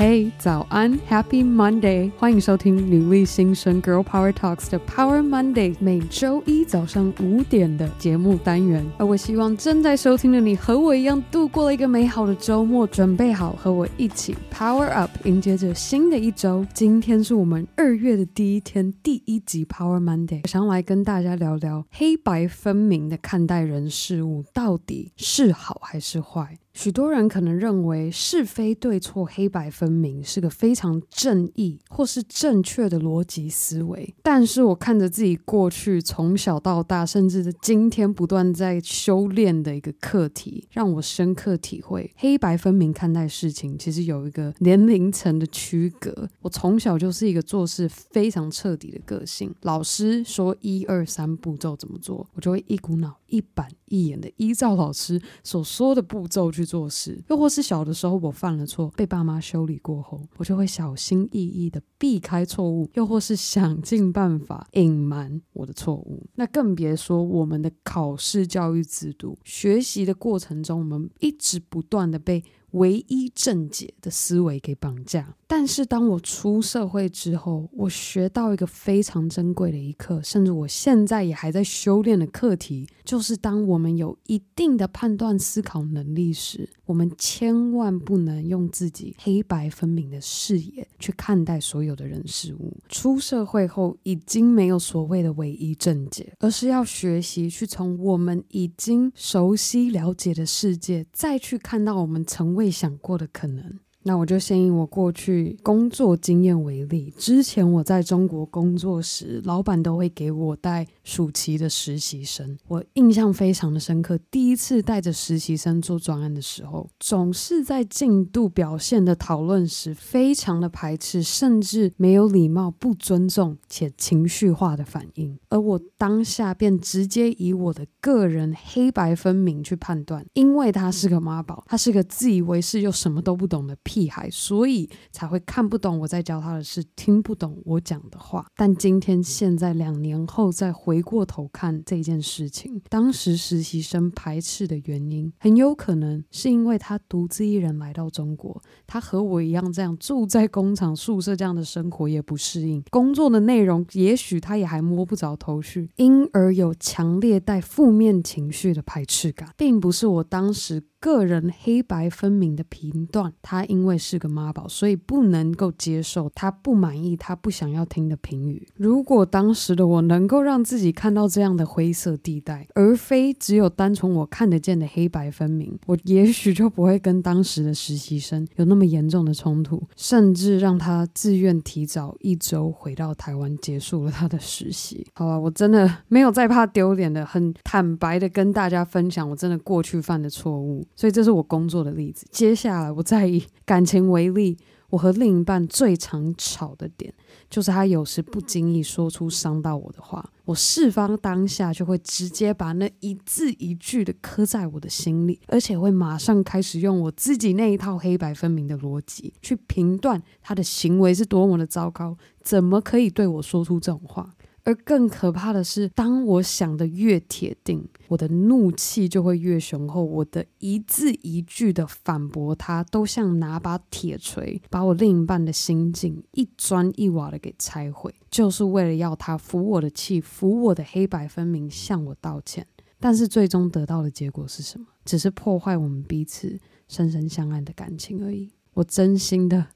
嘿，早安，Happy Monday！欢迎收听女力新生 Girl Power Talks 的 Power Monday，每周一早上五点的节目单元。而我希望正在收听的你和我一样度过了一个美好的周末，准备好和我一起 Power Up，迎接着新的一周。今天是我们二月的第一天，第一集 Power Monday，我想来跟大家聊聊黑白分明的看待人事物，到底是好还是坏？许多人可能认为是非对错、黑白分明是个非常正义或是正确的逻辑思维，但是我看着自己过去从小到大，甚至今天不断在修炼的一个课题，让我深刻体会黑白分明看待事情，其实有一个年龄层的区隔。我从小就是一个做事非常彻底的个性，老师说一二三步骤怎么做，我就会一股脑、一板一眼的依照老师所说的步骤去做事，又或是小的时候我犯了错，被爸妈修理过后，我就会小心翼翼的避开错误，又或是想尽办法隐瞒我的错误。那更别说我们的考试教育制度，学习的过程中，我们一直不断的被唯一正解的思维给绑架。但是当我出社会之后，我学到一个非常珍贵的一课，甚至我现在也还在修炼的课题，就是当我们有一定的判断思考能力时，我们千万不能用自己黑白分明的视野去看待所有的人事物。出社会后，已经没有所谓的唯一正解，而是要学习去从我们已经熟悉了解的世界，再去看到我们成为未想过的可能。那我就先以我过去工作经验为例。之前我在中国工作时，老板都会给我带暑期的实习生。我印象非常的深刻，第一次带着实习生做专案的时候，总是在进度表现的讨论时，非常的排斥，甚至没有礼貌、不尊重且情绪化的反应。而我当下便直接以我的个人黑白分明去判断，因为他是个妈宝，他是个自以为是又什么都不懂的屁孩，所以才会看不懂我在教他的事，听不懂我讲的话。但今天现在两年后再回过头看这件事情，当时实习生排斥的原因，很有可能是因为他独自一人来到中国，他和我一样这样住在工厂宿舍这样的生活也不适应，工作的内容也许他也还摸不着头绪，因而有强烈带负面情绪的排斥感，并不是我当时。个人黑白分明的频段，他因为是个妈宝，所以不能够接受他不满意、他不想要听的评语。如果当时的我能够让自己看到这样的灰色地带，而非只有单纯我看得见的黑白分明，我也许就不会跟当时的实习生有那么严重的冲突，甚至让他自愿提早一周回到台湾结束了他的实习。好吧，我真的没有再怕丢脸的，很坦白的跟大家分享，我真的过去犯的错误。所以这是我工作的例子。接下来，我再以感情为例，我和另一半最常吵的点，就是他有时不经意说出伤到我的话，我事发当下就会直接把那一字一句的刻在我的心里，而且会马上开始用我自己那一套黑白分明的逻辑去评断他的行为是多么的糟糕，怎么可以对我说出这种话？而更可怕的是，当我想的越铁定，我的怒气就会越雄厚。我的一字一句的反驳他，都像拿把铁锤把我另一半的心境一砖一瓦的给拆毁，就是为了要他服我的气，服我的黑白分明，向我道歉。但是最终得到的结果是什么？只是破坏我们彼此深深相爱的感情而已。我真心的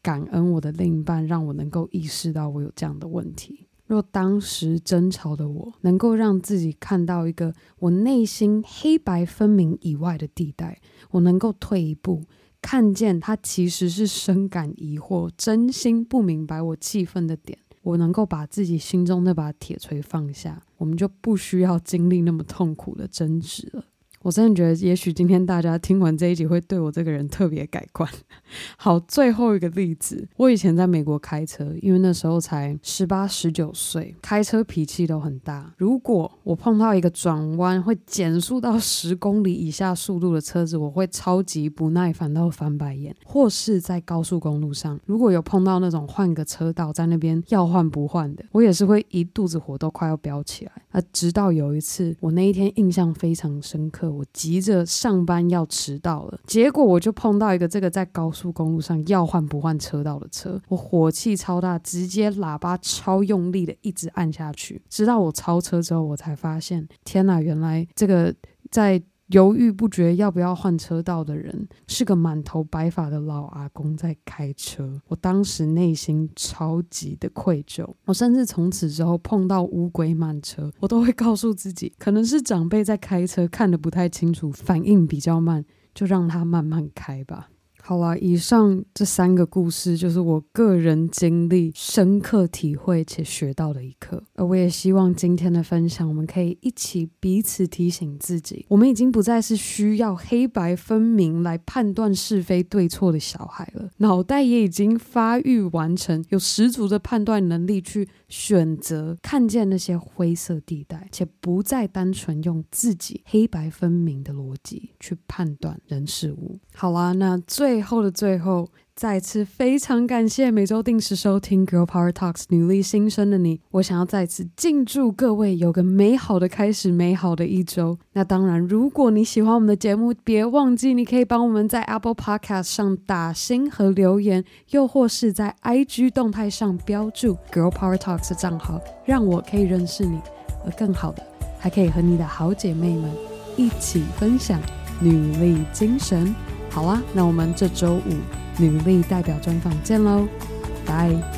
感恩我的另一半，让我能够意识到我有这样的问题。若当时争吵的我能够让自己看到一个我内心黑白分明以外的地带，我能够退一步，看见他其实是深感疑惑，真心不明白我气愤的点，我能够把自己心中那把铁锤放下，我们就不需要经历那么痛苦的争执了。我真的觉得，也许今天大家听完这一集，会对我这个人特别改观。好，最后一个例子，我以前在美国开车，因为那时候才十八、十九岁，开车脾气都很大。如果我碰到一个转弯会减速到十公里以下速度的车子，我会超级不耐烦到翻白眼。或是在高速公路上，如果有碰到那种换个车道在那边要换不换的，我也是会一肚子火都快要飙起来。啊直到有一次，我那一天印象非常深刻。我急着上班要迟到了，结果我就碰到一个这个在高速公路上要换不换车道的车，我火气超大，直接喇叭超用力的一直按下去，直到我超车之后，我才发现，天哪，原来这个在。犹豫不决要不要换车道的人，是个满头白发的老阿公在开车。我当时内心超级的愧疚，我甚至从此之后碰到乌龟慢车，我都会告诉自己，可能是长辈在开车看得不太清楚，反应比较慢，就让他慢慢开吧。好了，以上这三个故事就是我个人经历、深刻体会且学到的一课。而我也希望今天的分享，我们可以一起彼此提醒自己，我们已经不再是需要黑白分明来判断是非对错的小孩了，脑袋也已经发育完成，有十足的判断能力去选择、看见那些灰色地带，且不再单纯用自己黑白分明的逻辑去判断人事物。好啦，那最。后的最后，再次非常感谢每周定时收听《Girl Power Talks》女力新生的你。我想要再次敬祝各位有个美好的开始，美好的一周。那当然，如果你喜欢我们的节目，别忘记你可以帮我们在 Apple Podcast 上打星和留言，又或是在 IG 动态上标注 Girl Power Talks 的账号，让我可以认识你。而更好的，还可以和你的好姐妹们一起分享女力精神。好啦，那我们这周五女力代表专访见喽，拜。